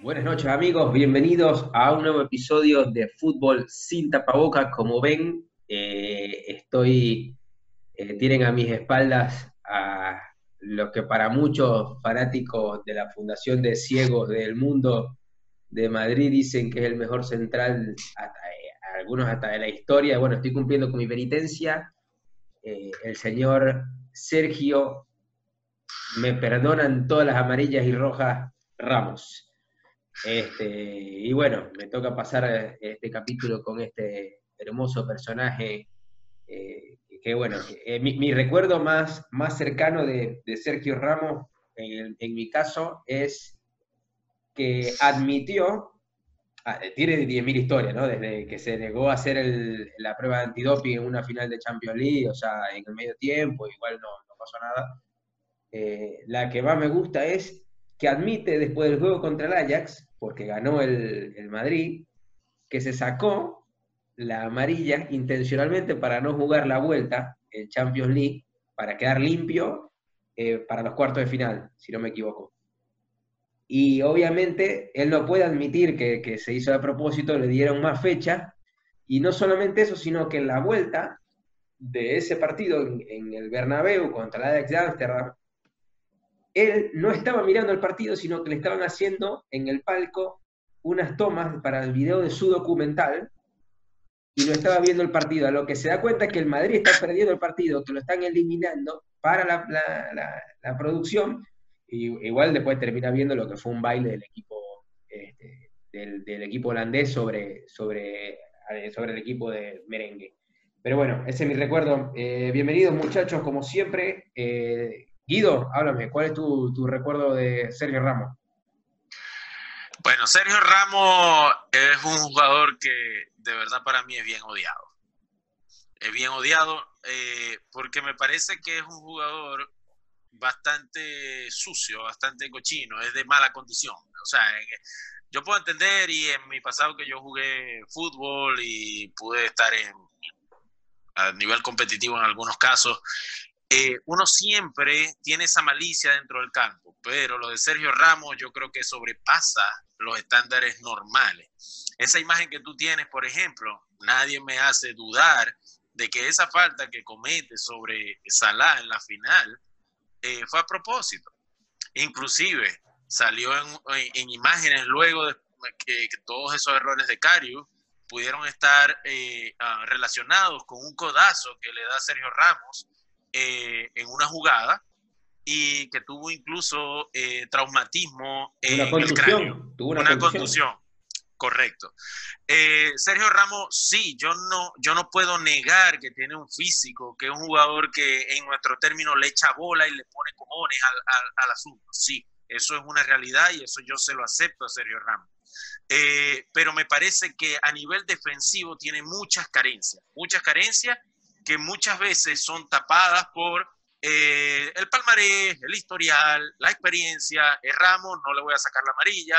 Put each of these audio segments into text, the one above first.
Buenas noches amigos, bienvenidos a un nuevo episodio de Fútbol sin tapabocas. Como ven, eh, estoy, eh, tienen a mis espaldas a los que para muchos fanáticos de la Fundación de Ciegos del Mundo de Madrid dicen que es el mejor central, algunos hasta de la historia. Bueno, estoy cumpliendo con mi penitencia. Eh, el señor Sergio, me perdonan todas las amarillas y rojas Ramos. Este, y bueno, me toca pasar este capítulo con este hermoso personaje. eh, que bueno, eh, mi, recuerdo más, más cercano de, Sergio Ramos, en mi caso, es que admitió, ah, tiene 10.000 historias, ¿no? Desde que se negó a hacer la prueba de antidoping en una final de Champions League, o sea, en el medio tiempo, igual no, no pasó nada. Eh, la que más me gusta es que admite después del juego contra el Ajax, porque ganó el, el Madrid, que se sacó la amarilla intencionalmente para no jugar la vuelta en Champions League, para quedar limpio eh, para los cuartos de final, si no me equivoco. Y obviamente él no puede admitir que, que se hizo a propósito, le dieron más fecha, y no solamente eso, sino que en la vuelta de ese partido en, el Bernabéu contra el Ajax de Ámsterdam, él no estaba mirando el partido, sino que le estaban haciendo en el palco unas tomas para el video de su documental y no estaba viendo el partido. A lo que se da cuenta es que el Madrid está perdiendo el partido, que lo están eliminando para la, la- la- la producción, y igual después termina viendo lo que fue un baile del equipo, este, del, equipo holandés sobre, sobre, eh, sobre el equipo de merengue. Pero bueno, ese es mi recuerdo. Eh, bienvenidos muchachos, como siempre. Eh, Guido, háblame, ¿cuál es tu, tu recuerdo de Sergio Ramos? Bueno, Sergio Ramos es un jugador que de verdad para mí es bien odiado. Es bien odiado porque me parece que es un jugador bastante sucio, bastante cochino, es de mala condición. O sea, yo puedo entender y en mi pasado que yo jugué fútbol y pude estar en, a nivel competitivo en algunos casos, eh, uno siempre tiene esa malicia dentro del campo, pero lo de Sergio Ramos yo creo que sobrepasa los estándares normales. Esa imagen que tú tienes, por ejemplo, nadie me hace dudar de que esa falta que comete sobre Salah en la final eh, fue a propósito. Inclusive salió en, en- en imágenes luego de que, que todos esos errores de Carius pudieron estar eh, ah, relacionados con un codazo que le da Sergio Ramos eh, en una jugada y que tuvo incluso eh, traumatismo en el cráneo. Tuvo una, Una contusión. contusión, correcto. Eh, Sergio Ramos, sí, yo no, yo no puedo negar que tiene un físico, que es un jugador que en nuestro término le echa bola y le pone cojones al, al- asunto. Sí, eso es una realidad y eso yo se lo acepto a Sergio Ramos. Eh, pero me parece que a nivel defensivo tiene muchas carencias, muchas carencias que muchas veces son tapadas por eh, el palmarés, el historial, la experiencia. Eh, Ramos, no le voy a sacar la amarilla,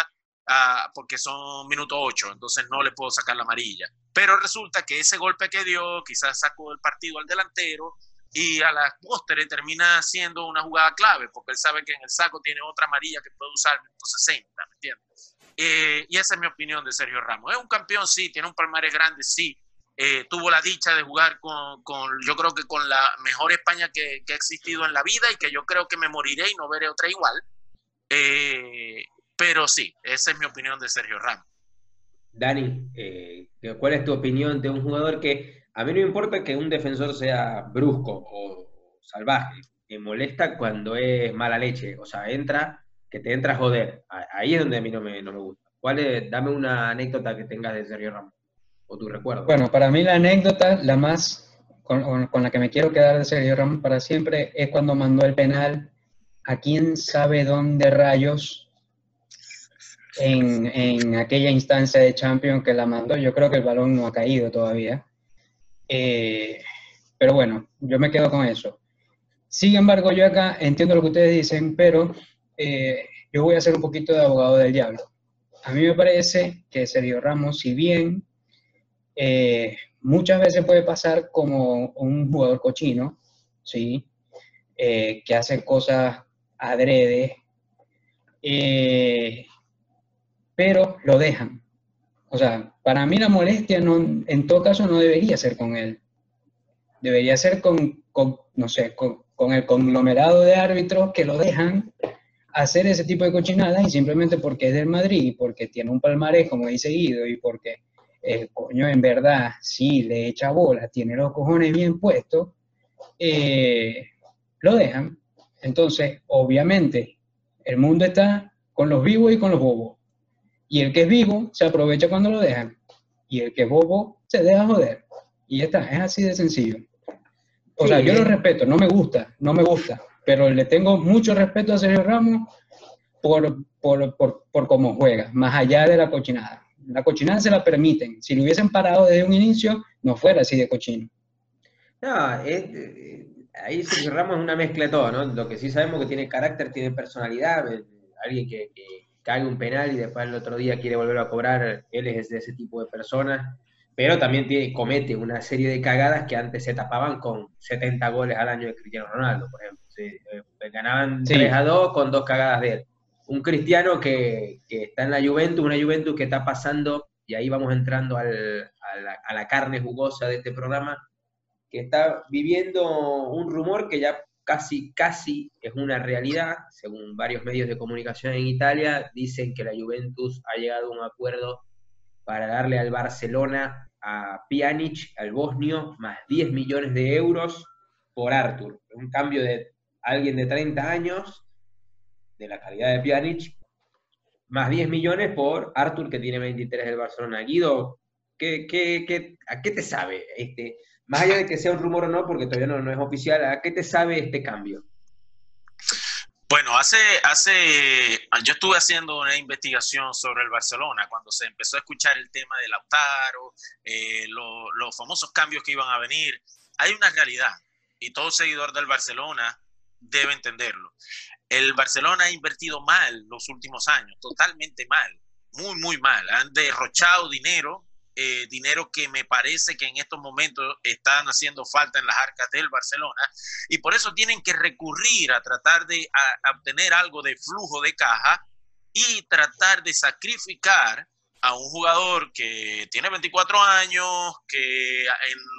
ah, porque son minuto 8, entonces no le puedo sacar la amarilla. Pero resulta que ese golpe que dio, quizás sacó del partido al delantero y a las pósteres termina siendo una jugada clave, porque él sabe que en el saco tiene otra amarilla que puede usar minuto 60, ¿me entiendes? Eh, y esa es mi opinión de Sergio Ramos. Es un campeón, sí, tiene un palmarés grande, sí. Eh, tuvo la dicha de jugar con, con, yo creo que con la mejor España que, que ha existido en la vida y que yo creo que me moriré y no veré otra igual. Eh, pero sí, esa es mi opinión de Sergio Ramos. Dani, eh, ¿cuál es tu opinión de un jugador que a mí no me importa que un defensor sea brusco o salvaje, me molesta cuando es mala leche, o sea, entra, que te entra a joder, ahí es donde a mí no me, no me gusta. ¿Cuál es? Dame una anécdota que tengas de Sergio Ramos, o tu recuerdo. Bueno, para mí la anécdota, la más con, con- con la que me quiero quedar de Sergio Ramos para siempre, es cuando mandó el penal a quién sabe dónde rayos en, en aquella instancia de Champions que la mandó. Yo creo que el balón no ha caído todavía. Eh, pero bueno, yo me quedo con eso. Sin embargo, yo acá entiendo lo que ustedes dicen, pero eh, yo voy a ser un poquito de abogado del diablo. A mí me parece que Sergio Ramos, si bien eh, muchas veces puede pasar como un jugador cochino, ¿sí? Eh, que hace cosas adrede, eh, pero lo dejan. O sea, para mí la molestia no, en todo caso no debería ser con él. Debería ser con, con no sé, con, el conglomerado de árbitros que lo dejan hacer ese tipo de cochinadas y simplemente porque es del Madrid y porque tiene un palmarés, como dice Guido, y porque el coño en verdad sí le echa bola, tiene los cojones bien puestos, eh, lo dejan. Entonces, obviamente, el mundo está con los vivos y con los bobos. Y el que es vivo se aprovecha cuando lo dejan. Y el que es bobo se deja joder. Y ya está, es así de sencillo. O sea, yo lo respeto, no me gusta, no me gusta, pero le tengo mucho respeto a Sergio Ramos por, por, por, por cómo juega, más allá de la cochinada. La cochinada se la permiten. Si lo hubiesen parado desde un inicio, no fuera así de cochino. No, es, eh, ahí Sergio Ramos es una mezcla de todo, ¿no? Lo que sí sabemos que tiene carácter, tiene personalidad, eh, alguien que, que cae un penal y después el otro día quiere volver a cobrar, él es de ese tipo de personas, pero también tiene, comete una serie de cagadas que antes se tapaban con 70 goles al año de Cristiano Ronaldo, por ejemplo. Sí, eh, ganaban Sí. 3 a 2 con dos cagadas de él. Un Cristiano que, que está en la Juventus, una Juventus que está pasando, y ahí vamos entrando al- a, la, a la carne jugosa de este programa, que está viviendo un rumor que ya casi, casi es una realidad, según varios medios de comunicación en Italia, dicen que la Juventus ha llegado a un acuerdo para darle al Barcelona a Pjanic, al bosnio, más 10 millones de euros por Artur. Un cambio de alguien de 30 años, de la calidad de Pjanic, más 10 millones por Artur, que tiene 23 del Barcelona. Guido, ¿qué, qué, qué- a qué te sabe? Este, más allá de que sea un rumor o no, porque todavía no, no es oficial, ¿a qué te sabe este cambio? Bueno, hace, hace, yo estuve haciendo una investigación sobre el Barcelona cuando se empezó a escuchar el tema de Lautaro, eh, lo- los famosos cambios que iban a venir. Hay una realidad y todo seguidor del Barcelona debe entenderlo. El Barcelona ha invertido mal los últimos años, totalmente mal, muy, muy mal. Han derrochado dinero, eh, dinero que me parece que en estos momentos están haciendo falta en las arcas del Barcelona y por eso tienen que recurrir a tratar de obtener algo de flujo de caja y tratar de sacrificar a un jugador que tiene 24 años, que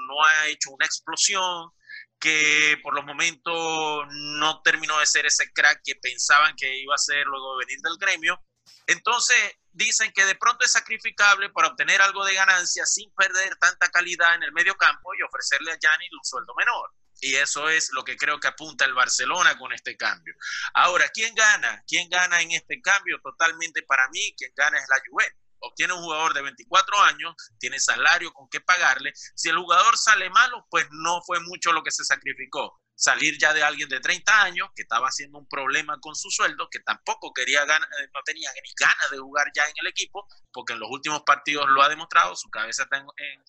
no ha hecho una explosión, que por los momentos no terminó de ser ese crack que pensaban que iba a ser luego de venir del gremio. Entonces dicen que de pronto es sacrificable para obtener algo de ganancia sin perder tanta calidad en el medio campo y ofrecerle a Gianni un sueldo menor. Y eso es lo que creo que apunta el Barcelona con este cambio. Ahora, ¿quién gana? ¿Quién gana en este cambio? Totalmente para mí, quien gana es la Juventus. Obtiene un jugador de 24 años, tiene salario con qué pagarle. Si el jugador sale malo, pues no fue mucho lo que se sacrificó. Salir ya de alguien de 30 años que estaba haciendo un problema con su sueldo, que tampoco quería ganar, no tenía ni ganas de jugar ya en el equipo, porque en los últimos partidos lo ha demostrado, su cabeza está en, en,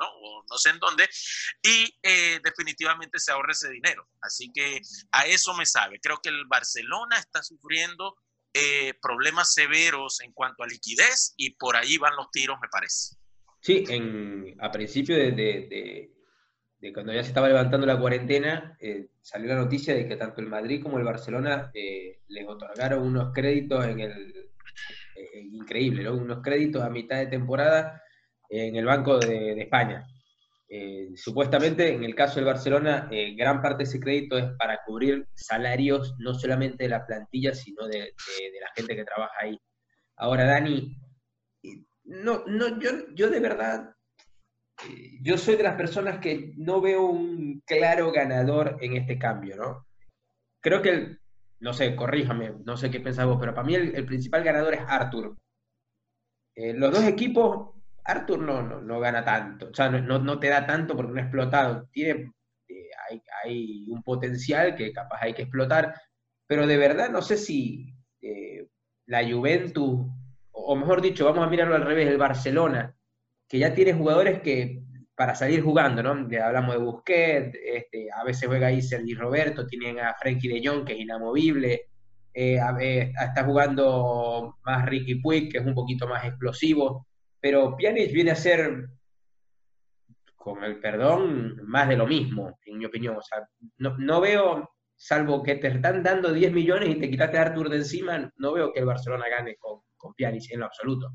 o no sé en dónde, y eh, definitivamente se ahorra ese dinero. Así que a eso me sabe. Creo que el Barcelona está sufriendo eh, problemas severos en cuanto a liquidez y por ahí van los tiros, me parece. Sí, en, a principio de, de- cuando ya se estaba levantando la cuarentena, eh, salió la noticia de que tanto el Madrid como el Barcelona eh, les otorgaron unos créditos en el... increíble, ¿no? Unos créditos a mitad de temporada en el Banco de España. Eh, supuestamente, en el caso del Barcelona, eh, gran parte de ese crédito es para cubrir salarios no solamente de la plantilla, sino de, la gente que trabaja ahí. Ahora, Dani, eh, no, no, yo, yo de verdad, yo soy de las personas que no veo un claro ganador en este cambio, ¿no? Creo que, el- no sé, corríjame, no sé qué pensás vos, pero para mí el, principal ganador es Arthur. Los dos equipos, Arthur no, no, no gana tanto, o sea, no, no, te da tanto porque no ha explotado. Tiene, eh, hay, hay un potencial que capaz hay que explotar, pero de verdad no sé si eh, la Juventus, o, mejor dicho, vamos a mirarlo al revés, el Barcelona, que ya tiene jugadores que para salir jugando, ¿no? Hablamos de Busquets, este, a veces juega ahí Sergi Roberto, tienen a Frenkie de Jong, que es inamovible, eh, está jugando más Ricky Puig, que es un poquito más explosivo, pero Pjanic viene a ser con el perdón, más de lo mismo, en mi opinión. No, no veo, salvo que te están dando 10 millones y te quitaste a Artur de encima, no veo que el Barcelona gane con, con Pjanic en lo absoluto.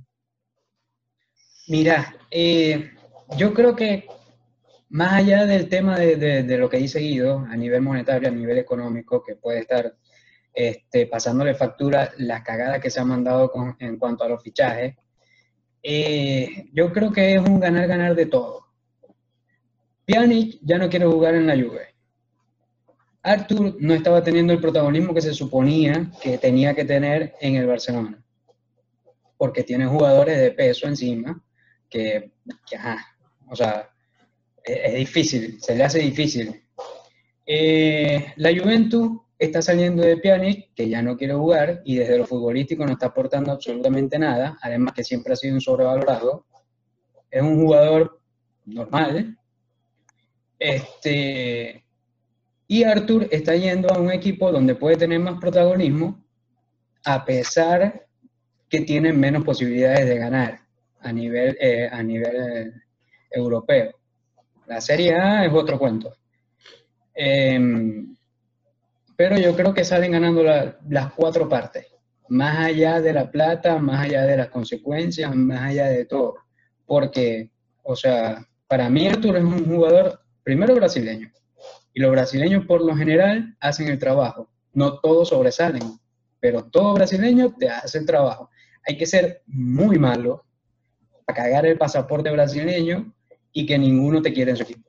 Mira, eh, yo creo que más allá del tema de, de- lo que dice Guido, a nivel monetario, a nivel económico, que puede estar este, pasándole factura las cagadas que se han mandado en cuanto a los fichajes, eh, yo creo que es un ganar-ganar de todo. Pjanic ya no quiere jugar en la Juve. Artur no estaba teniendo el protagonismo que se suponía que tenía que tener en el Barcelona, porque tiene jugadores de peso encima que, que, ajá, o sea, es, es difícil, se le hace difícil. Eh, la Juventus está saliendo de Pjanic, que ya no quiere jugar, y desde lo futbolístico no está aportando absolutamente nada, además que siempre ha sido un sobrevalorado. Es un jugador normal. Este, y Arthur está yendo a un equipo donde puede tener más protagonismo, a pesar que tiene menos posibilidades de ganar a nivel, eh, a nivel eh, europeo. La Serie A es otro cuento. Em, pero yo creo que salen ganando la- las cuatro partes, más allá de la plata, más allá de las consecuencias, más allá de todo. Porque, o sea, para mí Artur es un jugador, primero brasileño, y los brasileños por lo general hacen el trabajo. No todos sobresalen, pero todo brasileño te hace el trabajo. Hay que ser muy malo para cagar el pasaporte brasileño y que ninguno te quiera en su equipo.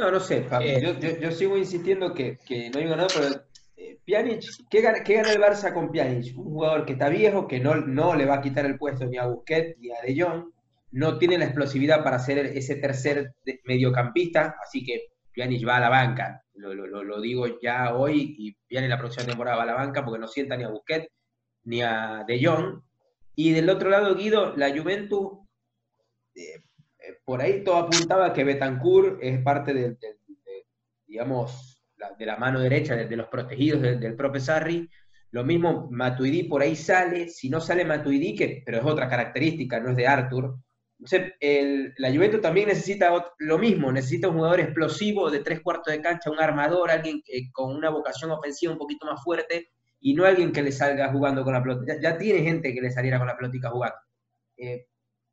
No, no sé. Eh. yo, yo- sigo insistiendo que, que no hay ganado, pero eh, Pjanic, ¿qué gana, qué gana el Barça con Pjanic? Un jugador que está viejo, que no, no le va a quitar el puesto ni a Busquets ni a De Jong, no tiene la explosividad para ser ese tercer de- mediocampista, así que Pjanic va a la banca. Lo, lo- lo- digo ya hoy y Pjanic la próxima temporada va a la banca porque no sienta ni a Busquets ni a De Jong. Y del otro lado, Guido, la Juventus eh, eh, por ahí todo apuntaba que Betancourt es parte del, del- de, digamos, la- de la mano derecha de, de los protegidos del, propio Sarri. Lo mismo Matuidi por ahí sale, si no sale Matuidi, que, pero es otra característica, no es de Arthur. Entonces, la Juventus también necesita lo mismo, necesita un jugador explosivo de tres cuartos de cancha, un armador, alguien que- con una vocación ofensiva un poquito más fuerte y no alguien que le salga jugando con la pelota. Ya, ya tiene gente que le saliera con la pelota jugando. Eh,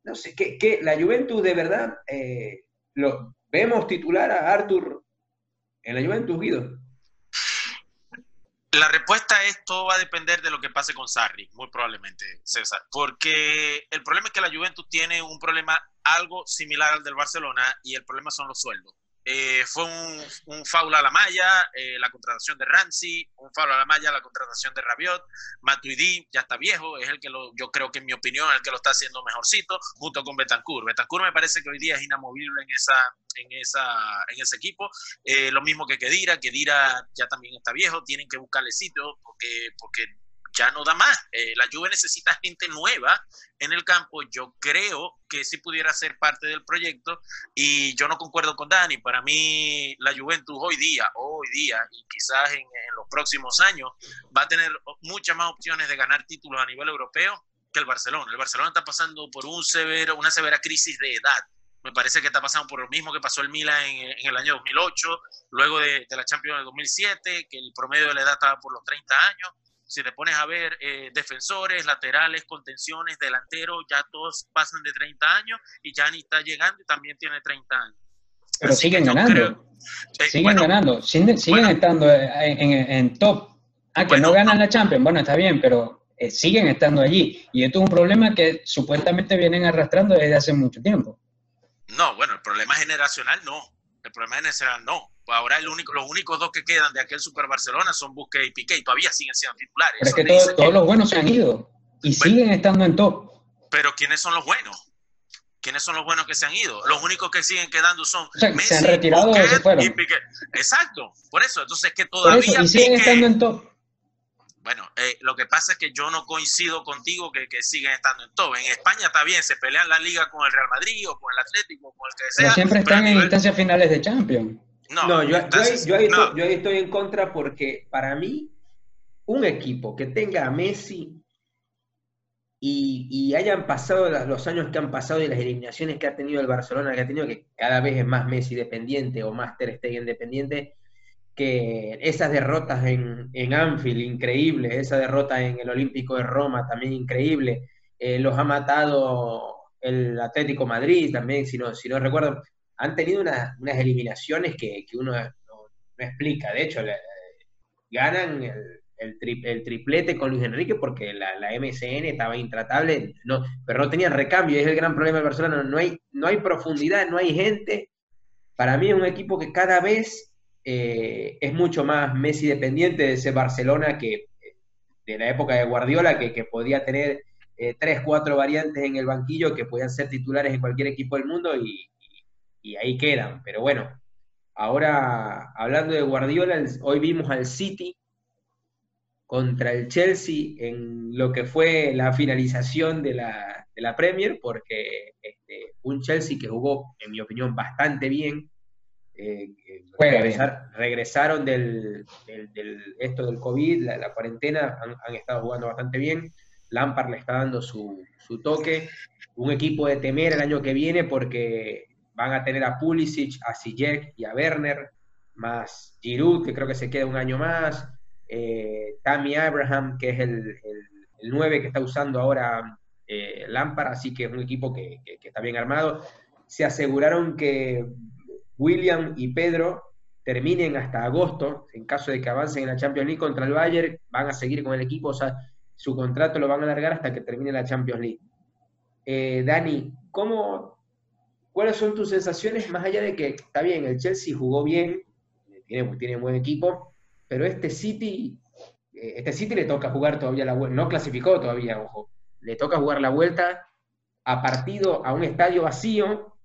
no sé, ¿qué, qué- la Juventus de verdad, eh, lo, vemos titular a Arthur en la Juventus, Guido. La respuesta es todo va a depender de lo que pase con Sarri, muy probablemente, César, porque el problema es que la Juventus tiene un problema algo similar al del Barcelona y el problema son los sueldos. Eh, fue un, un foul a la malla, eh, la contratación de Ramsey, un foul a la malla, la contratación de Rabiot, Matuidi ya está viejo, es el que lo, yo creo que en mi opinión, el que lo está haciendo mejorcito, junto con Betancourt. Betancourt me parece que hoy día es inamovible en esa, en esa, en ese equipo. Eh, lo mismo que Kedira, Kedira ya también está viejo, tienen que buscarle sitio porque, porque ya no da más. Eh, la Juve necesita gente nueva en el campo. Yo creo que sí pudiera ser parte del proyecto y yo no concuerdo con Dani. Para mí, la Juventus hoy día, hoy día y quizás en, los próximos años va a tener muchas más opciones de ganar títulos a nivel europeo que el Barcelona. El Barcelona está pasando por un severo, una severa crisis de edad. Me parece que está pasando por lo mismo que pasó el Milan en, en el año 2008, luego de, de la Champions del 2007, que el promedio de la edad estaba por los 30 años si te pones a ver eh, defensores, laterales, contenciones, delanteros, ya todos pasan de 30 años y Gianni está llegando y también tiene 30 años. Pero Así siguen yo ganando. creo- Eh, siguen bueno, ganando. Siguen, siguen bueno. estando en, en- en top. Ah, que Bueno, no ganan la Champions. Bueno, está bien, pero eh, siguen estando allí. Y esto es un problema que supuestamente vienen arrastrando desde hace mucho tiempo. No, bueno, el problema generacional no. El problema generacional no. Ahora el único, los únicos dos que quedan de aquel Super Barcelona son Busquets y Piqué y todavía siguen siendo titulares. Pero es que todos- que- los buenos se han ido. Y siguen estando en top. Pero ¿quiénes son los buenos? ¿Quiénes son los buenos que se han ido? Los únicos que siguen quedando son O sea, se Messi, han retirado se Busquets fueron. y Piqué. Exacto, por eso. Entonces que Por todavía eso, y siguen Piqué- estando en top. Bueno, eh, lo que pasa es que yo no coincido contigo que, que siguen estando en todo. En España está bien, se pelean la liga con el Real Madrid o con el Atlético o con el que sea. Pero siempre pero están en instancias finales de Champions. No, No, yo, yo ahí, entonces, yo ahí no. estoy, yo ahí estoy en contra porque para mí un equipo que tenga a Messi y, y hayan pasado los años que han pasado y las eliminaciones que ha tenido el Barcelona, que ha tenido, que cada vez es más Messi dependiente o más Ter Stegen dependiente, que esas derrotas en, en Anfield, increíbles, esa derrota en el Olímpico de Roma, también increíble, eh, los ha matado el Atlético Madrid también, si no, si no recuerdo, han tenido una- unas eliminaciones que, que uno no, explica, de hecho, ganan el, el tri- el triplete con Luis Enrique porque la, la MSN estaba intratable, no, pero no tenían recambio, es el gran problema del Barcelona, no hay, no hay profundidad, no hay gente. Para mí es un equipo que cada vez eh, es mucho más Messi dependiente de ese Barcelona que de la época de Guardiola, que, que podía tener eh, tres, cuatro variantes en el banquillo que podían ser titulares en cualquier equipo del mundo y, y- ahí quedan. Pero bueno, ahora hablando de Guardiola, hoy vimos al City contra el Chelsea en lo que fue la finalización de la, de la Premier, porque este, un Chelsea que jugó, en mi opinión, bastante bien. eh, eh, regresar- regresaron del, del- del- esto del COVID, la, la cuarentena, han, han estado jugando bastante bien. Lampard le está dando su, su toque. Un equipo de temer el año que viene porque van a tener a Pulisic, a Ziyech y a Werner, más Giroud, que creo que se queda un año más, eh, Tammy Abraham, que es el, el, el 9 que está usando ahora eh, así que es un equipo que está bien armado. Se aseguraron que William y Pedro terminen hasta agosto, en caso de que avancen en la Champions League contra el Bayern, van a seguir con el equipo, o sea, su contrato lo van a alargar hasta que termine la Champions League. Eh, Dani, ¿cómo, ¿cuáles son tus sensaciones más allá de que está bien, el Chelsea jugó bien, tiene, tiene buen equipo, pero este City, eh, este City le toca jugar todavía la vuelta, no clasificó todavía, ojo, le toca jugar la vuelta a partido a un estadio vacío,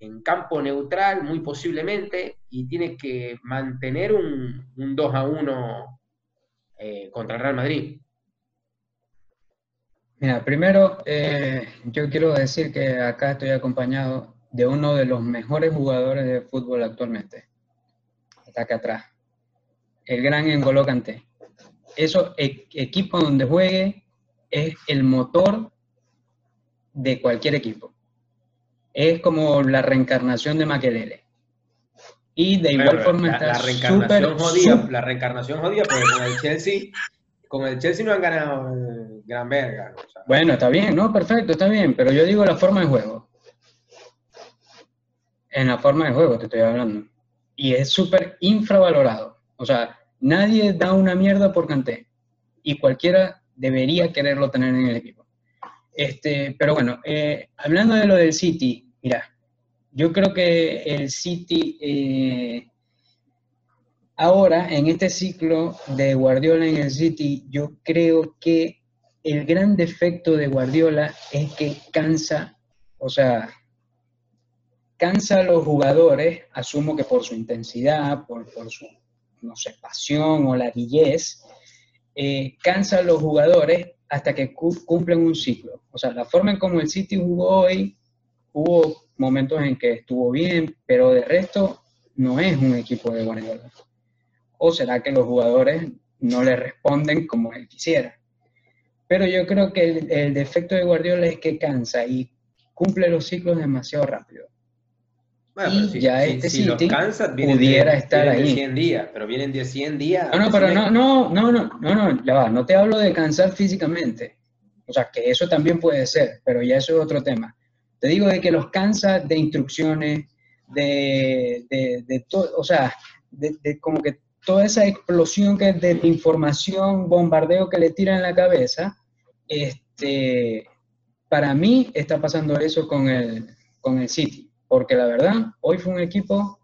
en campo neutral, muy posiblemente, y tiene que mantener un, un 2 a 1 eh, contra el Real Madrid. Mira, primero eh, yo quiero decir que acá estoy acompañado de uno de los mejores jugadores de fútbol actualmente. Acá atrás. El gran N'Golo Kanté. Eso, e- equipo donde juegue, es el motor de cualquier equipo. Es como la reencarnación de Makelele. Y de igual forma la, está la súper, la reencarnación jodida, porque con el Chelsea, con el Chelsea no han ganado gran verga. o sea, Bueno, está bien, ¿no? Perfecto, está bien, pero yo digo la forma de juego. En la forma de juego te estoy hablando. Y es súper infravalorado. O sea, nadie da una mierda por Kanté. Y cualquiera debería quererlo tener en el equipo. Este, pero bueno, eh, hablando de lo del City, mira, yo creo que el City eh, ahora, en este ciclo de Guardiola en el City, yo creo que el gran defecto de Guardiola es que cansa, o sea, cansa a los jugadores, asumo que por su intensidad, por, su, no sé, pasión o ladillez, eh, cansa a los jugadores hasta que cu- cumplen un ciclo. O sea, la forma en como el City jugó hoy, hubo momentos en que estuvo bien, pero de resto no es un equipo de Guardiola. ¿O será que los jugadores no le responden como él quisiera? Pero yo creo que el defecto de Guardiola es que cansa y cumple los ciclos demasiado rápido. Bueno, Y si, ya si- este si los pudiera de, estar de ahí. 100 días, pero vienen de 100 días. No, no, pero no, no, no, no, no, no, va, no te hablo de cansar físicamente. O sea, que eso también puede ser, pero ya eso es otro tema. Te digo de que los cansa de instrucciones, de, de, de todo, o sea, de, de como que toda esa explosión que de, información, bombardeo que le tira en la cabeza, este, para mí está pasando eso con el, con el City, porque la verdad, hoy fue un equipo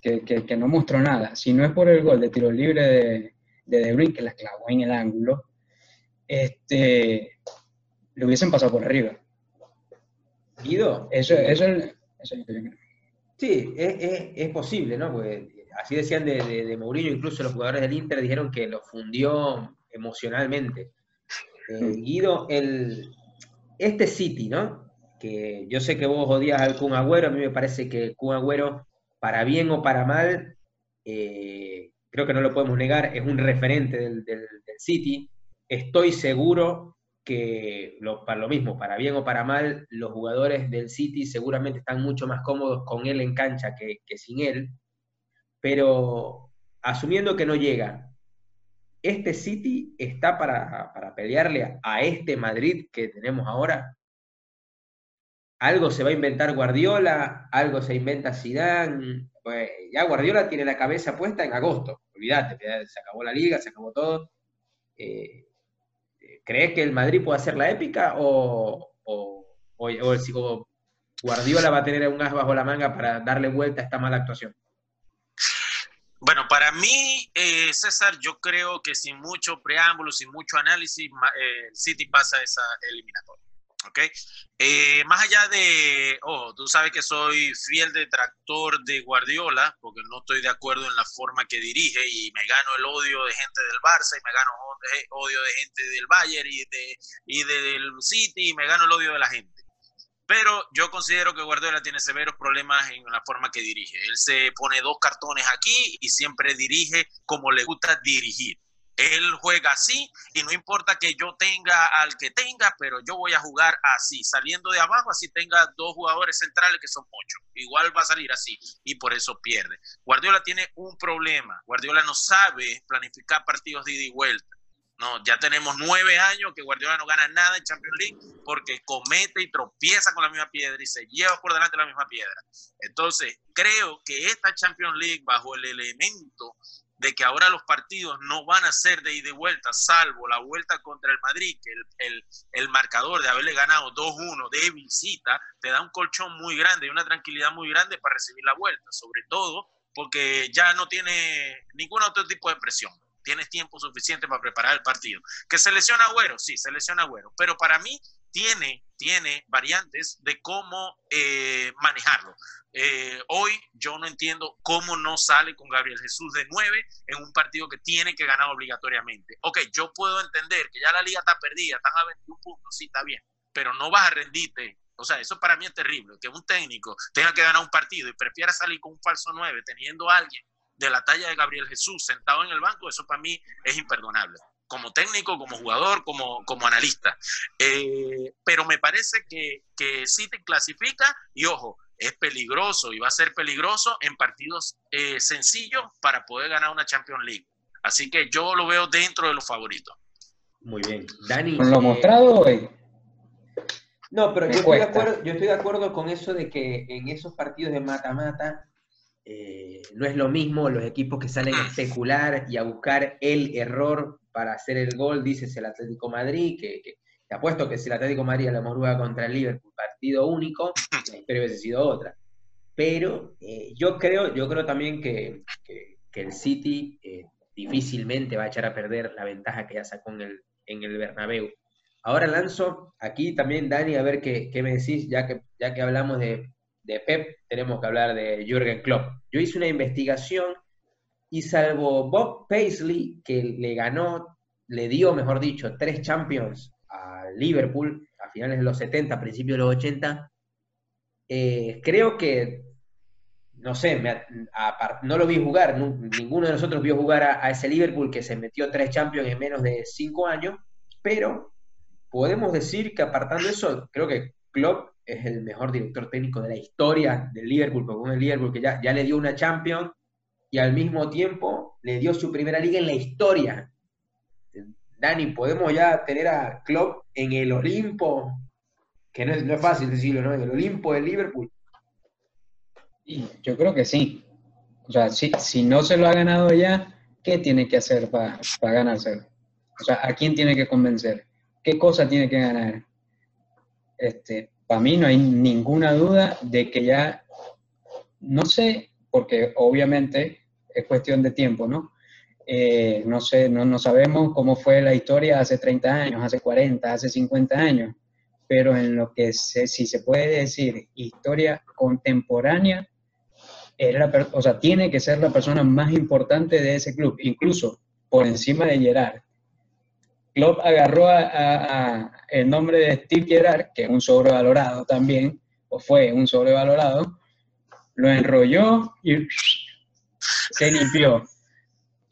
que, que- que no mostró nada. Si no es por el gol de tiro libre de, de De Bruyne, que la clavó en el ángulo, este, le hubiesen pasado por arriba. Guido, Eso, eso, es- eso es lo que yo creo. Sí, es, es- es posible, ¿no? Porque así decían de, de, de Mourinho, incluso los jugadores del Inter dijeron que lo fundió emocionalmente. Eh. Guido, el, este City, ¿no? Que yo sé que vos odias al Kun Agüero, a mí me parece que Kun Agüero, para bien o para mal, eh, creo que no lo podemos negar, es un referente del, del- del City. Estoy seguro que lo, para lo mismo, para bien o para mal, los jugadores del City seguramente están mucho más cómodos con él en cancha que, que sin él, pero asumiendo que no llega, ¿este City está para, para pelearle a este Madrid que tenemos ahora? Algo se va a inventar Guardiola, algo se inventa Zidane, pues ya Guardiola tiene la cabeza puesta en agosto, olvídate, se acabó la liga, se acabó todo. Eh, ¿Crees que el Madrid puede hacer la épica o, o, o, Guardiola va a tener un as bajo la manga para darle vuelta a esta mala actuación? Bueno, para mí, eh, César, yo creo que sin mucho preámbulo, sin mucho análisis, eh, City pasa esa eliminatoria. ¿Ok? Eh, más allá de, oh, tú sabes que soy fiel detractor de Guardiola, porque no estoy de acuerdo en la forma que dirige y me gano el odio de gente del Barça y me gano odio de gente del Bayern y, de, y del City y me gano el odio de la gente. Pero yo considero que Guardiola tiene severos problemas en la forma que dirige. Él se pone dos cartones aquí y siempre dirige como le gusta dirigir. Él juega así y no importa que yo tenga al que tenga, pero yo voy a jugar así, saliendo de abajo, así tenga dos jugadores centrales que son ocho. Igual va a salir así y por eso pierde. Guardiola tiene un problema. Guardiola no sabe planificar partidos de ida y vuelta. No, ya tenemos nueve años que Guardiola no gana nada en Champions League porque comete y tropieza con la misma piedra y se lleva por delante la misma piedra. Entonces, creo que esta Champions League, bajo el elemento de que ahora los partidos no van a ser de ida y vuelta, salvo la vuelta contra el Madrid, que el, el, marcador de haberle ganado 2-1 de visita te da un colchón muy grande y una tranquilidad muy grande para recibir la vuelta, sobre todo porque ya no tiene ningún otro tipo de presión. Tienes tiempo suficiente para preparar el partido. ¿Que se lesiona Agüero? Sí, se lesiona Agüero. Pero para mí tiene, tiene variantes de cómo eh, manejarlo. Eh, hoy yo no entiendo cómo no sale con Gabriel Jesús de 9 en un partido que tiene que ganar obligatoriamente. Ok, yo puedo entender que ya la liga está perdida, están a 21 puntos, sí, está bien, pero no vas a rendirte. O sea, eso para mí es terrible, que un técnico tenga que ganar un partido y prefiera salir con un falso 9 teniendo a alguien de la talla de Gabriel Jesús sentado en el banco, eso para mí es imperdonable como técnico, como jugador, como, como analista. Eh, pero me parece que, que sí te clasifica y ojo, es peligroso y va a ser peligroso en partidos eh, sencillos para poder ganar una Champions League. Así que yo lo veo dentro de los favoritos. Muy bien. Dani. Con lo eh, mostrado hoy. No, pero yo estoy, de acuerdo, yo estoy, de acuerdo, con eso de que en esos partidos de mata-mata eh, no es lo mismo los equipos que salen a especular y a buscar el error para hacer el gol, dices el Atlético Madrid, que, que te apuesto que si el Atlético Madrid a la contra el Liverpool partido único, la historia hubiese sido otra. Pero eh, yo creo, yo creo también que, que, el City eh, difícilmente va a echar a perder la ventaja que ya sacó en el, en el Bernabéu. Ahora lanzo aquí también, Dani, a ver qué, qué me decís, ya que, ya que hablamos de, de Pep, tenemos que hablar de Jürgen Klopp. Yo hice una investigación y salvo Bob Paisley, que le ganó, le dio, mejor dicho, tres Champions Liverpool a finales de los 70, principios de los 80, eh, creo que, no sé, no lo vi jugar, ninguno de nosotros vio jugar a, ese Liverpool que se metió tres Champions en menos de cinco años, pero podemos decir que apartando eso, creo que Klopp es el mejor director técnico de la historia del Liverpool, porque un Liverpool que ya, ya le dio una Champions y al mismo tiempo le dio su primera liga en la historia. Dani, podemos ya tener a Klopp en el Olimpo, que no es, fácil decirlo, ¿no? En el Olimpo del Liverpool. yo creo que sí. O sea, si, si no se lo ha ganado ya, ¿qué tiene que hacer para ganárselo? O sea, ¿a quién tiene que convencer? ¿Qué cosa tiene que ganar? Este, para mí no hay ninguna duda de que ya, no sé, porque obviamente es cuestión de tiempo, ¿no? Eh, no sé, no, no sabemos cómo fue la historia hace 30 años, hace 40, hace 50 años, pero en lo que se, si se puede decir historia contemporánea, era o sea, tiene que ser la persona más importante de ese club, incluso por encima de Gerard. Klopp agarró a, el nombre de Steve Gerrard, que es un sobrevalorado también, o fue un sobrevalorado, lo enrolló y se limpió.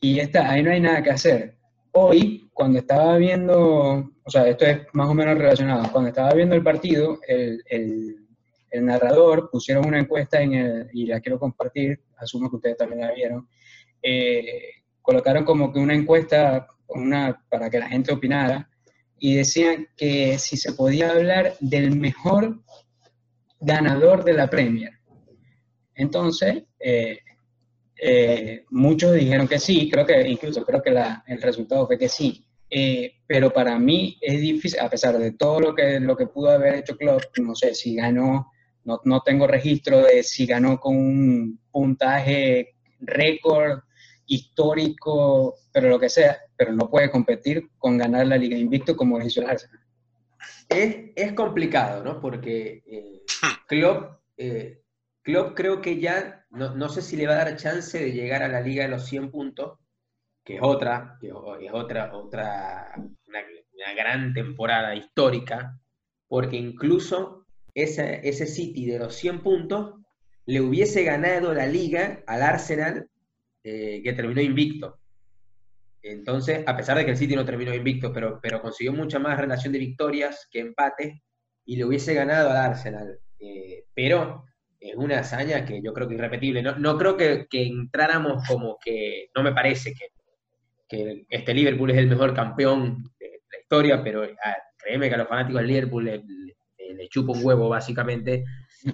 Y está, ahí no hay nada que hacer. hoy, cuando estaba viendo, o sea, esto es más o menos relacionado, cuando estaba viendo el partido, el, el, narrador pusieron una encuesta en el, y la quiero compartir, asumo que ustedes también la vieron, eh, colocaron como que una encuesta una, para que la gente opinara y decían que si se podía hablar del mejor ganador de la Premier. Entonces, eh, eh, muchos dijeron que sí, creo que incluso creo que la, el resultado fue que sí. Eh, pero para mí es difícil, a pesar de todo lo que, lo que pudo haber hecho Klopp, no sé si ganó, no, no tengo registro de si ganó con un puntaje récord histórico, pero lo que sea, pero no puede competir con ganar la Liga Invicto como hizo el Arsenal. Es, es complicado, ¿no? Porque eh, Klopp, eh, Klopp creo que ya, no, no, sé si le va a dar chance de llegar a la Liga de los 100 puntos, que es otra, que es otra, otra una, gran temporada histórica, porque incluso ese, ese City de los 100 puntos le hubiese ganado la liga al Arsenal eh, que terminó invicto. Entonces, a pesar de que el City no terminó invicto, pero, pero consiguió mucha más relación de victorias que empates y le hubiese ganado al Arsenal. Eh, pero es una hazaña que yo creo que es irrepetible. No, no creo que, que, entráramos como que, no me parece que, que, este Liverpool es el mejor campeón de la historia, pero ah, créeme que a los fanáticos del Liverpool le, le, le chupa un huevo básicamente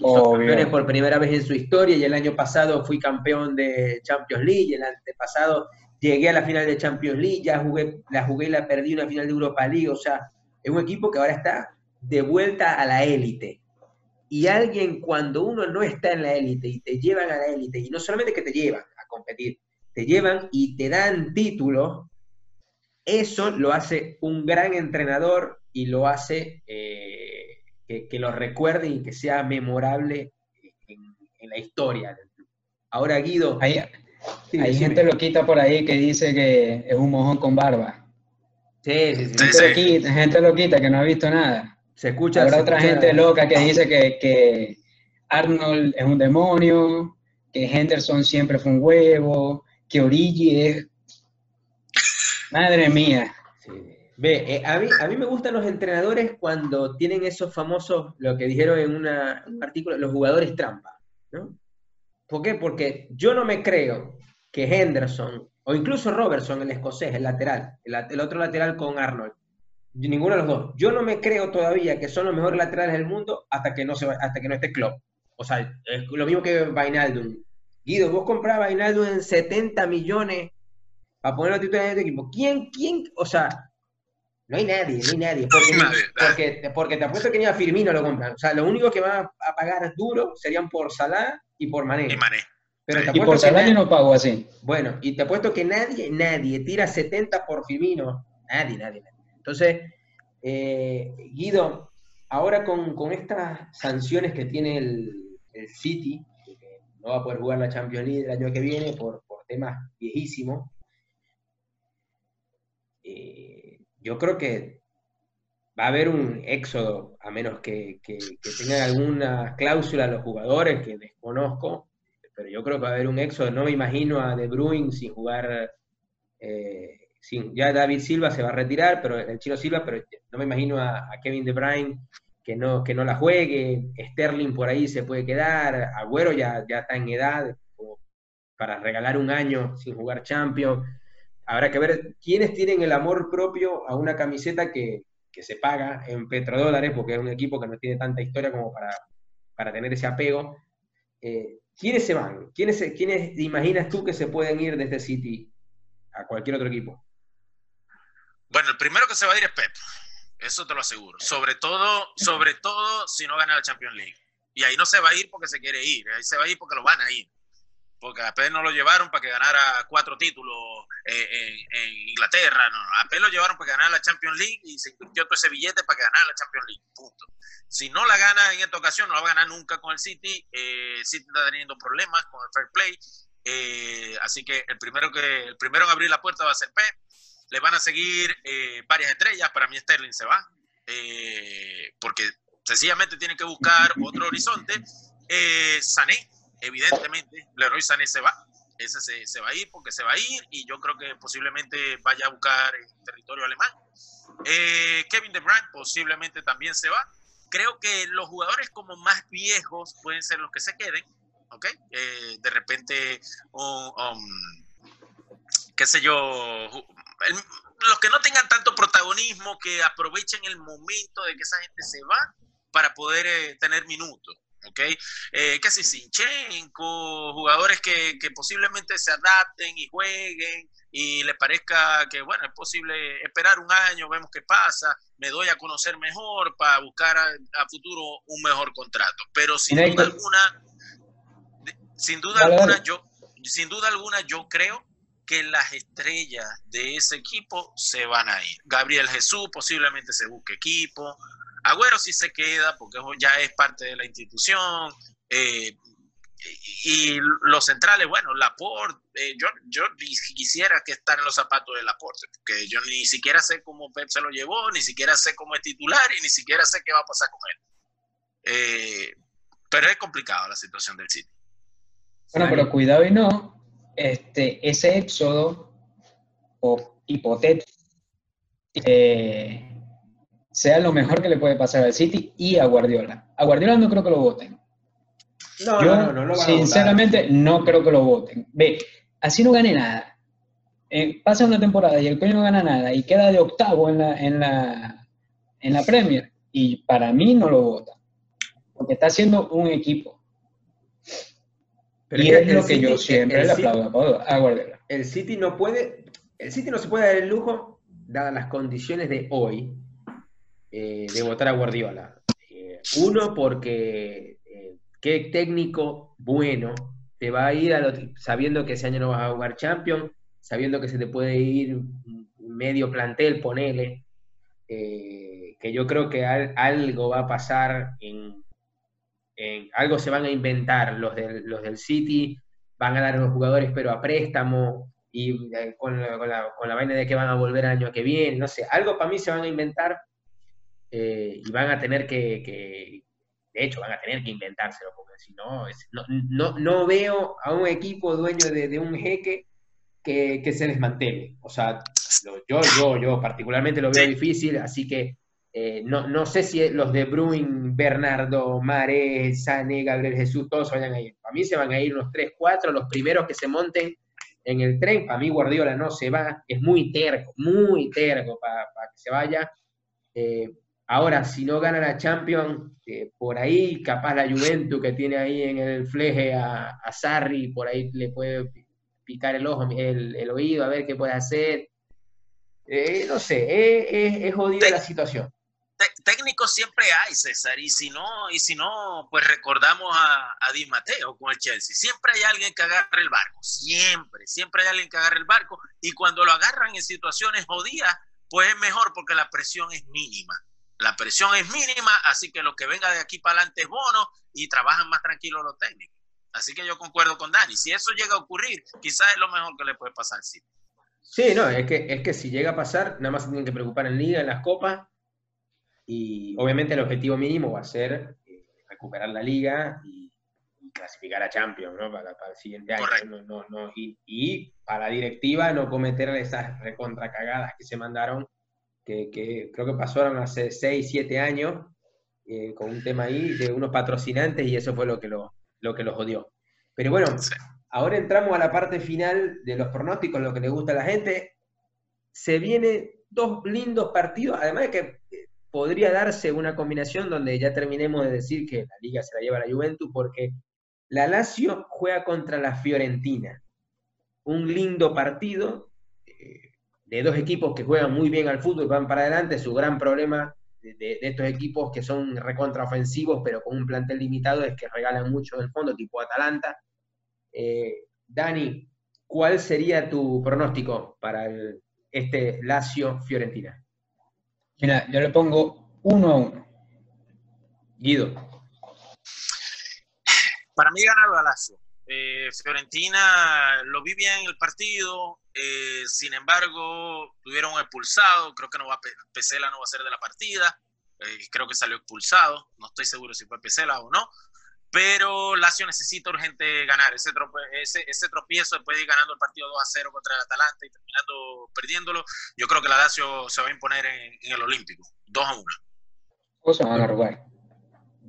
son campeones por primera vez en su historia y el año pasado fui campeón de Champions League y el antepasado llegué a la final de Champions League, ya jugué, la jugué y la perdí una final de Europa League, o sea, es un equipo que ahora está de vuelta a la élite. Y alguien cuando uno no está en la élite y te llevan a la élite, y no solamente que te llevan a competir, te llevan y te dan títulos, eso lo hace un gran entrenador y lo hace... Eh, que, que, lo recuerde y que sea memorable en, en la historia del club. Ahora, Guido. Hay, sí, hay gente loquita por ahí que dice que es un mojón con barba. Sí, sí, sí. Gente, sí. Loquita, gente loquita que no ha visto nada. Se escucha. Habrá se otra escucha... gente loca que dice que, que Arnold es un demonio, que Henderson siempre fue un huevo, que Origi es. Madre mía. Sí. Ve, eh, a, mí, a mí me gustan los entrenadores cuando tienen esos famosos, lo que dijeron en una, un artículo, los jugadores trampa, ¿no? ¿Por qué? Porque yo no me creo que Henderson, o incluso Robertson, el escocés, el lateral, el, el otro lateral con Arnold, ninguno de los dos, yo no me creo todavía que son los mejores laterales del mundo hasta que no, se, hasta que no esté Klopp. O sea, es lo mismo que Vainaldum. Guido, vos comprabas Vainaldum en 70 millones para ponerlo titular en tu equipo. ¿Quién, quién, o sea, no hay nadie, no hay nadie. Porque, nadie, porque, porque, te apuesto que ni a Firmino lo compran. O sea, lo único que van a pagar duro serían por Salah y por Mané. Y Mané. Pero te y por Salah yo no pago así. Bueno, y te apuesto que nadie, nadie tira 70 por Firmino. Nadie, nadie, nadie. Entonces, eh, Guido, ahora con, con, estas sanciones que tiene el, City, que no va a poder jugar la Champions League el año que viene por, por temas viejísimos, eh, yo creo que va a haber un éxodo, a menos que, que, que, tengan alguna cláusula los jugadores que desconozco, pero yo creo que va a haber un éxodo. No me imagino a De Bruyne sin jugar, eh, ya David Silva se va a retirar, pero el chino Silva, pero no me imagino a, a, Kevin De Bruyne que no, que no la juegue, Sterling por ahí se puede quedar, Agüero ya, ya está en edad para regalar un año sin jugar Champions habrá que ver quiénes tienen el amor propio a una camiseta que, que, se paga en petrodólares, porque es un equipo que no tiene tanta historia como para, para tener ese apego. Eh, ¿Quiénes se van? ¿Quiénes, ¿Quiénes imaginas tú que se pueden ir desde City a cualquier otro equipo? Bueno, el primero que se va a ir es Pep. Eso te lo aseguro. Sobre todo, sobre todo si no gana la Champions League. Y ahí no se va a ir porque se quiere ir. Ahí se va a ir porque lo van a ir porque a Pep no lo llevaron para que ganara cuatro títulos eh, en, Inglaterra, no, a Pep lo llevaron para que ganara la Champions League y se invirtió todo ese billete para que ganara la Champions League, punto. Si no la gana en esta ocasión, no la va a ganar nunca con el City, eh, City está teniendo problemas con el fair play, eh, así que el primero, que el primero en abrir la puerta va a ser Pep, le van a seguir eh, varias estrellas, para mí Sterling se va, eh, porque sencillamente tienen que buscar otro horizonte, Sané, evidentemente, Leroy Sané se va. ese se, se, va a ir porque se va a ir y yo creo que posiblemente vaya a buscar en territorio alemán. Eh, Kevin De Bruyne posiblemente también se va. Creo que los jugadores como más viejos pueden ser los que se queden, ¿ok? Eh, de repente, um, qué sé yo, los que no tengan tanto protagonismo, que aprovechen el momento de que esa gente se va para poder eh, tener minutos. ¿ok? Eh, casi Sinchenko, jugadores que, que, posiblemente se adapten y jueguen y les parezca que, bueno, es posible esperar un año, vemos qué pasa, me doy a conocer mejor para buscar a, futuro un mejor contrato. Pero sin duda alguna, sin duda alguna, yo, sin duda alguna, yo creo que las estrellas de ese equipo se van a ir. Gabriel Jesús posiblemente se busque equipo, Agüero sí se queda porque ya es parte de la institución. Eh, y los centrales, bueno, Laporte, eh, yo, yo quisiera que estar en los zapatos de Laporte, porque yo ni siquiera sé cómo Pep se lo llevó, ni siquiera sé cómo es titular y ni siquiera sé qué va a pasar con él. Eh, pero es complicado la situación del sitio. Bueno, pero cuidado y no, este, ese éxodo o hipotético sea lo mejor que le puede pasar al City y a Guardiola. A Guardiola no creo que lo voten. No, Yo, no, no, no sinceramente, no creo que lo voten. Ve, así no gane nada. Eh, pasa una temporada y el coño no gana nada y queda de octavo en la, en la, en la Premier. Y para mí no lo vota. Porque está haciendo un equipo. Y es, lo que yo siempre le aplaudo a Guardiola. El City no puede, el City no se puede dar el lujo, dadas las condiciones de hoy, eh, de votar a Guardiola. Eh, uno, porque eh, qué técnico bueno te va a ir sabiendo que ese año no vas a jugar Champions, sabiendo que se te puede ir medio plantel, ponele, que yo creo que algo va a pasar en, algo se van a inventar los del, los del City, van a dar a los jugadores pero a préstamo, y con la, con, la, con la vaina de que van a volver el año que viene, no sé, algo para mí se van a inventar eh, y van a tener que, de hecho, van a tener que inventárselo, porque si no, no, no, veo a un equipo dueño de, un jeque que, que, se desmantele. O sea, yo, yo, yo particularmente lo veo difícil, así que eh, no, no sé si los de Bruin, Bernardo, Mare, Sane, Gabriel Jesús, todos vayan a ir. Para mí se van a ir los 3, 4, los primeros que se monten en el tren. Para mí Guardiola no se va, es muy terco, muy terco para, que se vaya. Eh, Ahora, si no gana la Champions, eh, por ahí capaz la Juventus que tiene ahí en el fleje a, a Sarri, por ahí le puede picar el ojo, el, oído, a ver qué puede hacer. No sé, es, jodida la situación. Técnicos siempre hay, César, y si no, y si no, pues recordamos a, a Di Matteo con el Chelsea. Siempre hay alguien que agarre el barco, siempre, siempre hay alguien que agarre el barco, y cuando lo agarran en situaciones jodidas, pues es mejor porque la presión es mínima. La presión es mínima, así que lo que venga de aquí para adelante es bono y trabajan más tranquilos los técnicos. Así que yo concuerdo con Dani. Si eso llega a ocurrir, quizás es lo mejor que le puede pasar al City. Sí, no, es que, es que si llega a pasar, nada más se tienen que preocupar en Liga, en las copas, y obviamente el objetivo mínimo va a ser eh, recuperar la Liga y, clasificar a Champions, ¿no? Para, el siguiente año. No, no, y, y, para la directiva no cometer esas recontracagadas que se mandaron que, creo que pasaron hace 6, 7 años, eh, con un tema ahí de unos patrocinantes y eso fue lo que lo, lo que los jodió. Pero bueno, ahora entramos a la parte final de los pronósticos, lo que le gusta a la gente. Se vienen dos lindos partidos, además de que eh, podría darse una combinación donde ya terminemos de decir que la liga se la lleva la Juventus, porque la Lazio juega contra la Fiorentina. Un lindo partido, de dos equipos que juegan muy bien al fútbol, van para adelante, su gran problema de, estos equipos que son recontraofensivos, pero con un plantel limitado, es que regalan mucho en el fondo, tipo Atalanta. Eh, Dani, ¿cuál sería tu pronóstico para este Lazio-Fiorentina? Mira, yo le pongo uno a uno. Guido. Para mí ganarlo a Lazio. Eh, Fiorentina lo vi bien el partido, eh, sin embargo, tuvieron expulsado, creo que no va, Pesela no va a ser de la partida, eh, creo que salió expulsado, no estoy seguro si fue Pesela o no, pero la Lazio necesita urgente ganar. Ese, ese, ese, tropiezo después de ir ganando el partido 2 a 0 contra el Atalanta y terminando perdiéndolo, yo creo que la Lazio se va a imponer en, en el Olímpico. 2 a 1. O se van a robar.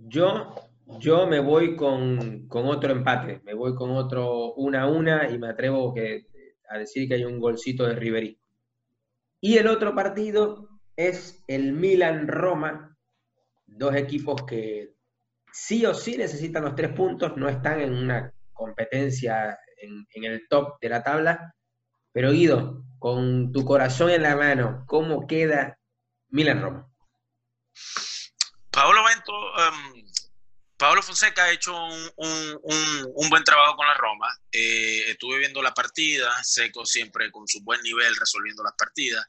Yo, yo me voy con, con, otro empate, me voy con otro 1 a 1 y me atrevo que, a decir que hay un golcito de Riverí. Y el otro partido es el Milan-Roma, dos equipos que sí o sí necesitan los tres puntos, no están en una competencia en, el top de la tabla. Pero Guido, con tu corazón en la mano, ¿cómo queda Milan-Roma? Paolo Bento, um, Paolo Fonseca ha hecho un, buen trabajo con la Roma. Eh, estuve viendo la partida, Seco siempre con su buen nivel resolviendo las partidas.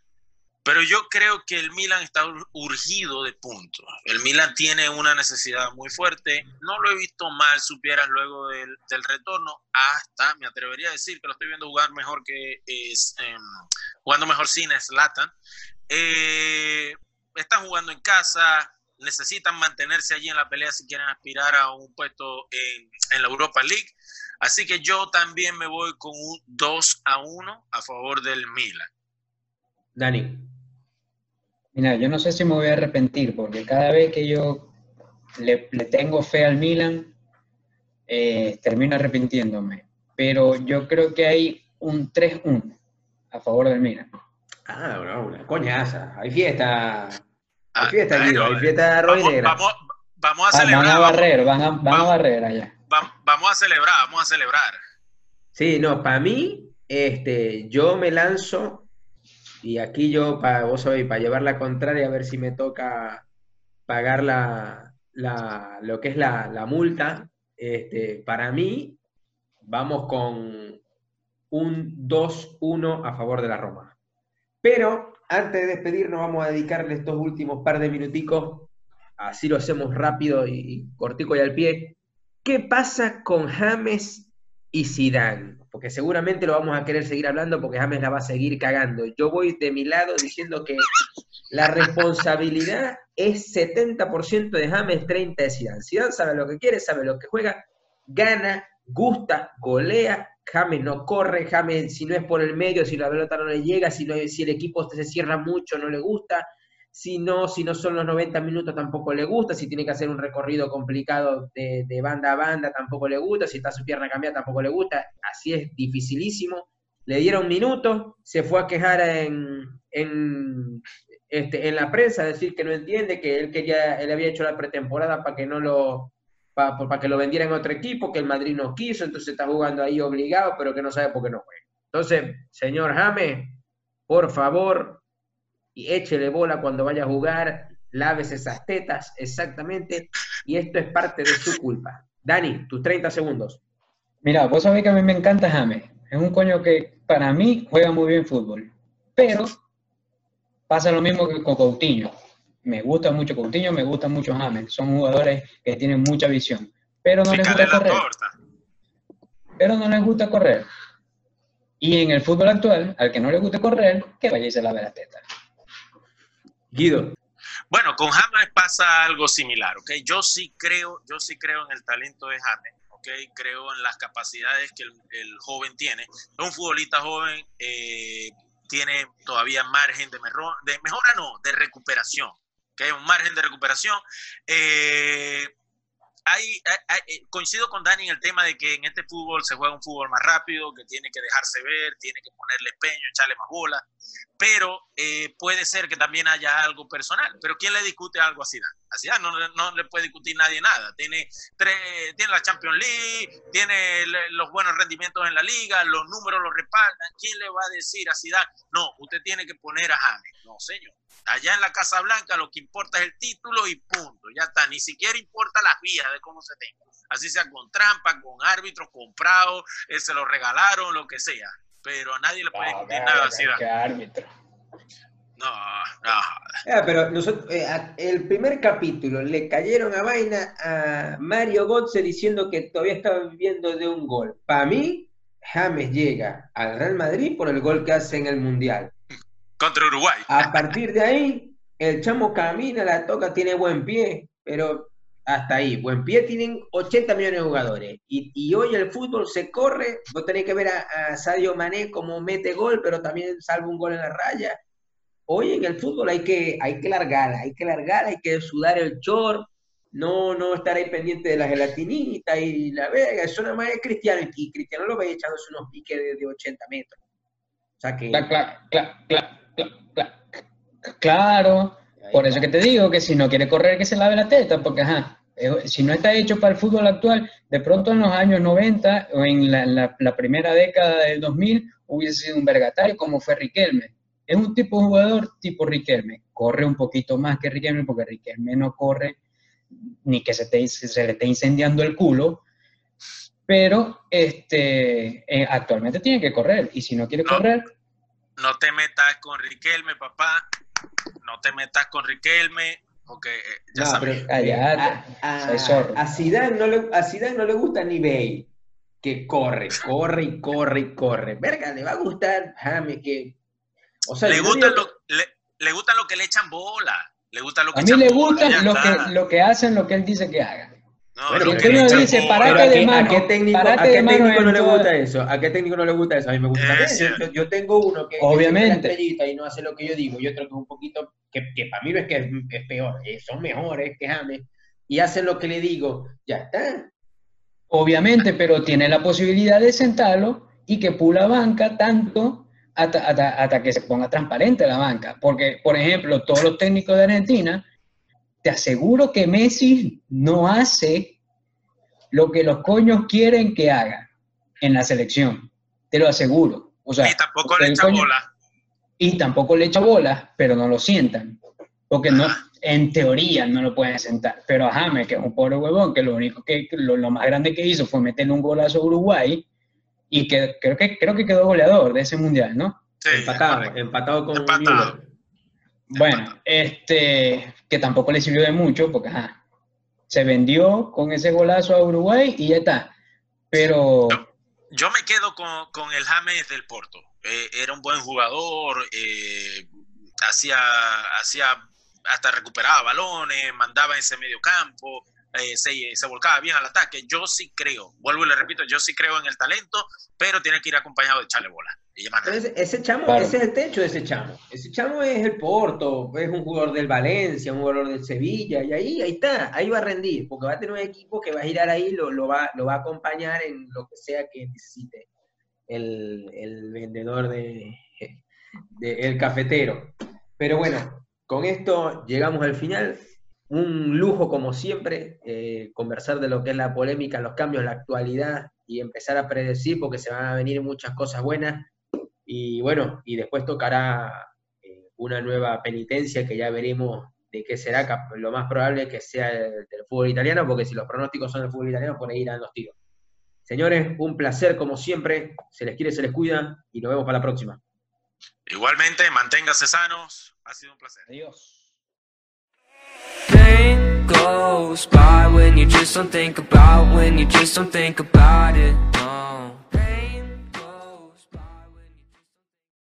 Pero yo creo que el Milan está urgido de puntos. El Milan tiene una necesidad muy fuerte. No lo he visto mal, supieras, luego del, del retorno. Hasta, me atrevería a decir que lo estoy viendo jugar mejor que es, eh, jugando mejor sin Slatan. Eh, están jugando en casa, necesitan mantenerse allí en la pelea si quieren aspirar a un puesto en, en, la Europa League. Así que yo también me voy con un 2 a 1 a favor del Milan. Dani. Mira, yo no sé si me voy a arrepentir, porque cada vez que yo le, le tengo fe al Milan, eh, termino arrepintiéndome. Pero yo creo que hay un 3-1 a favor del Milan. Ah, no, una coñaza. Hay fiesta. Ah, Hay fiesta, Guido, hay fiesta y Vamos, vamos, vamos a Ah, celebrar. van a vamos- barrer, van a, van a vamos- barrer allá. va- vamos a celebrar, vamos a celebrar. Sí, no, para mí, este, yo me lanzo y aquí yo, para vos sabéis, para llevar la contraria, a ver si me toca pagar la, lo que es la, multa. Este, para mí, vamos con un 2-1 a favor de la Roma. Pero antes de despedirnos, vamos a dedicarle estos últimos par de minuticos, así lo hacemos rápido y, y cortico y al pie. ¿Qué pasa con James y Zidane? Porque seguramente lo vamos a querer seguir hablando porque James la va a seguir cagando. Yo voy de mi lado diciendo que la responsabilidad es 70% de James, 30% de Zidane. Zidane sabe lo que quiere, sabe lo que juega, gana, gusta, golea. James no corre, James si no es por el medio, si la pelota no le llega, si, no, si el equipo se cierra mucho no le gusta, si no, si no son los 90 minutos tampoco le gusta, si tiene que hacer un recorrido complicado de, banda a banda tampoco le gusta, si está su pierna cambiada tampoco le gusta, así es dificilísimo. Le dieron minutos, se fue a quejar en, en, este, en la prensa, a decir que no entiende, que él quería, él había hecho la pretemporada para que no lo, para que lo vendieran a otro equipo, que el Madrid no quiso, entonces está jugando ahí obligado, pero que no sabe por qué no juega. Entonces, señor James, por favor, y échele bola cuando vaya a jugar, lávese esas tetas, exactamente, y esto es parte de su culpa. Dani, tus 30 segundos. Mira, vos sabés que a mí me encanta James. Es un coño que para mí juega muy bien fútbol. Pero pasa lo mismo que con Coutinho. Me gusta mucho Coutinho, me gusta mucho James. Son jugadores que tienen mucha visión. Pero no les gusta correr. Pero no les gusta correr. Y en el fútbol actual, al que no le guste correr, que vaya y se lave las tetas. Bueno, con James pasa algo similar, ¿ok? Yo sí creo, yo sí creo en el talento de James, ¿ok? Creo en las capacidades que el, joven tiene. Es un futbolista joven, eh, tiene todavía margen de, mejor, de mejora, no, de recuperación, ¿ok? Un margen de recuperación. Eh, hay, hay, hay, coincido con Dani en el tema de que en este fútbol se juega un fútbol más rápido, que tiene que dejarse ver, tiene que ponerle empeño, echarle más bola, pero eh, puede ser que también haya algo personal. Pero ¿quién le discute algo a Zidane? A Zidane no, no le puede discutir nadie nada. Tiene, tres, tiene la Champions League, tiene los buenos rendimientos en la liga, los números lo respaldan. ¿Quién le va a decir a Zidane? No, usted tiene que poner a James. No, señor. Allá en la Casa Blanca lo que importa es el título y punto. Ya está. Ni siquiera importa las vías de cómo se tenga. Así sea con trampa, con árbitros comprados, eh, se lo regalaron, lo que sea. Pero a nadie le puede discutir Ah, nada a qué- árbitro. No, no. Ah, pero nosotros, eh, a- el primer capítulo le cayeron a vaina a Mario Götze diciendo que todavía estaba viviendo de un gol. Para mí, James llega al Real Madrid por el gol que hace en el Mundial. Contra Uruguay. A partir de ahí, el chamo camina, la toca, tiene buen pie, pero hasta ahí. Buen pie tienen 80 millones de jugadores. Y, hoy el fútbol se corre. Vos tenés que ver a, a Sadio Mané como mete gol, pero también salva un gol en la raya. Hoy en el fútbol hay que, hay que largar, hay que largar, hay que sudar el short, no, no estar ahí pendiente de la gelatinita y la vega. Eso nada más es Cristiano. Y Cristiano lo ve echándose unos piques de, de 80 metros. O sea que. Cla- cla- cla- cla- cla- cla- Claro, por eso que te digo que si no quiere correr, que se lave la teta, porque ajá, eh, si no está hecho para el fútbol actual, de pronto en los años 90 o en la, la- la primera década del 2000 hubiese sido un vergatario como fue Riquelme. Es un tipo de jugador tipo Riquelme, corre un poquito más que Riquelme, porque Riquelme no corre ni que se, te, se le esté incendiando el culo, pero este, eh, actualmente tiene que correr, y si no quiere No. correr, No te metas con Riquelme, papá. Te metas con Riquelme, porque eh, ya No, sabes. a, a, a Zidane no le, a Zidane no le gusta ni Bale, que corre, corre y corre y corre. Verga, le va a gustar James que... O sea, le, gusta lo, le, le gusta lo que le echan bola. Le gusta lo que A mí le bola, gusta lo está. que, lo que hacen, lo que él dice que haga. No, Bueno, lo que le uno echan dice, parate ¿a de qué, mano, a qué técnico, a qué técnico no le gusta eso? ¿A qué técnico no le gusta eso? A mí me gusta cierto. Yo, yo tengo uno que, que Obviamente. estrellita y no hace lo que yo digo, y otro que es un poquito, que, que para mí no es que es, es peor, eh, son mejores que James, y hacen lo que le digo, ya está. Obviamente, pero tiene la posibilidad de sentarlo y que pula banca tanto hasta, hasta- hasta que se ponga transparente la banca. Porque, por ejemplo, todos los técnicos de Argentina, te aseguro que Messi no hace lo que los coños quieren que haga en la selección. Te lo aseguro. O sea, y tampoco le el echan coño- bola. y tampoco le echa bola, pero no lo sientan. Porque no, en teoría no lo pueden sentar. Pero a James, que es un pobre huevón, que lo único que, lo, lo más grande que hizo fue meterle un golazo a Uruguay, y que creo que creo que quedó goleador de ese mundial, ¿no? Sí, empatado, empatado con Empatado. Bueno, este, que tampoco le sirvió de mucho, porque ajá, se vendió con ese golazo a Uruguay y ya está. Pero. Yo me quedo con, con el James del Porto. Eh, era un buen jugador, eh, hacía, hacía, hasta recuperaba balones, mandaba en ese medio campo, eh, se, se volcaba bien al ataque. Yo sí creo, vuelvo y le repito, yo sí creo en el talento, pero tiene que ir acompañado de echarle bola. Y Entonces, ese chamo, Claro. ese es el techo de ese chamo. Ese chamo es el Porto, es un jugador del Valencia, un jugador del Sevilla, y ahí, ahí está, ahí va a rendir, porque va a tener un equipo que va a girar ahí, lo, lo, va, lo va a acompañar en lo que sea que necesite el, el vendedor de, de- el cafetero. Pero bueno, con esto llegamos al final. Un lujo, como siempre, eh, conversar de lo que es la polémica, los cambios, la actualidad y empezar a predecir, porque se van a venir muchas cosas buenas. Y bueno, y después tocará eh, una nueva penitencia que ya veremos de qué será. Lo más probable que sea el, del fútbol italiano, porque si los pronósticos son del fútbol italiano, por ahí irán los tiros. Señores, un placer como siempre. Se les quiere, se les cuida y nos vemos para la próxima. Igualmente, manténgase sanos. Ha sido un placer. adiós. Pain goes by when you just don't think about, when you just don't think about it.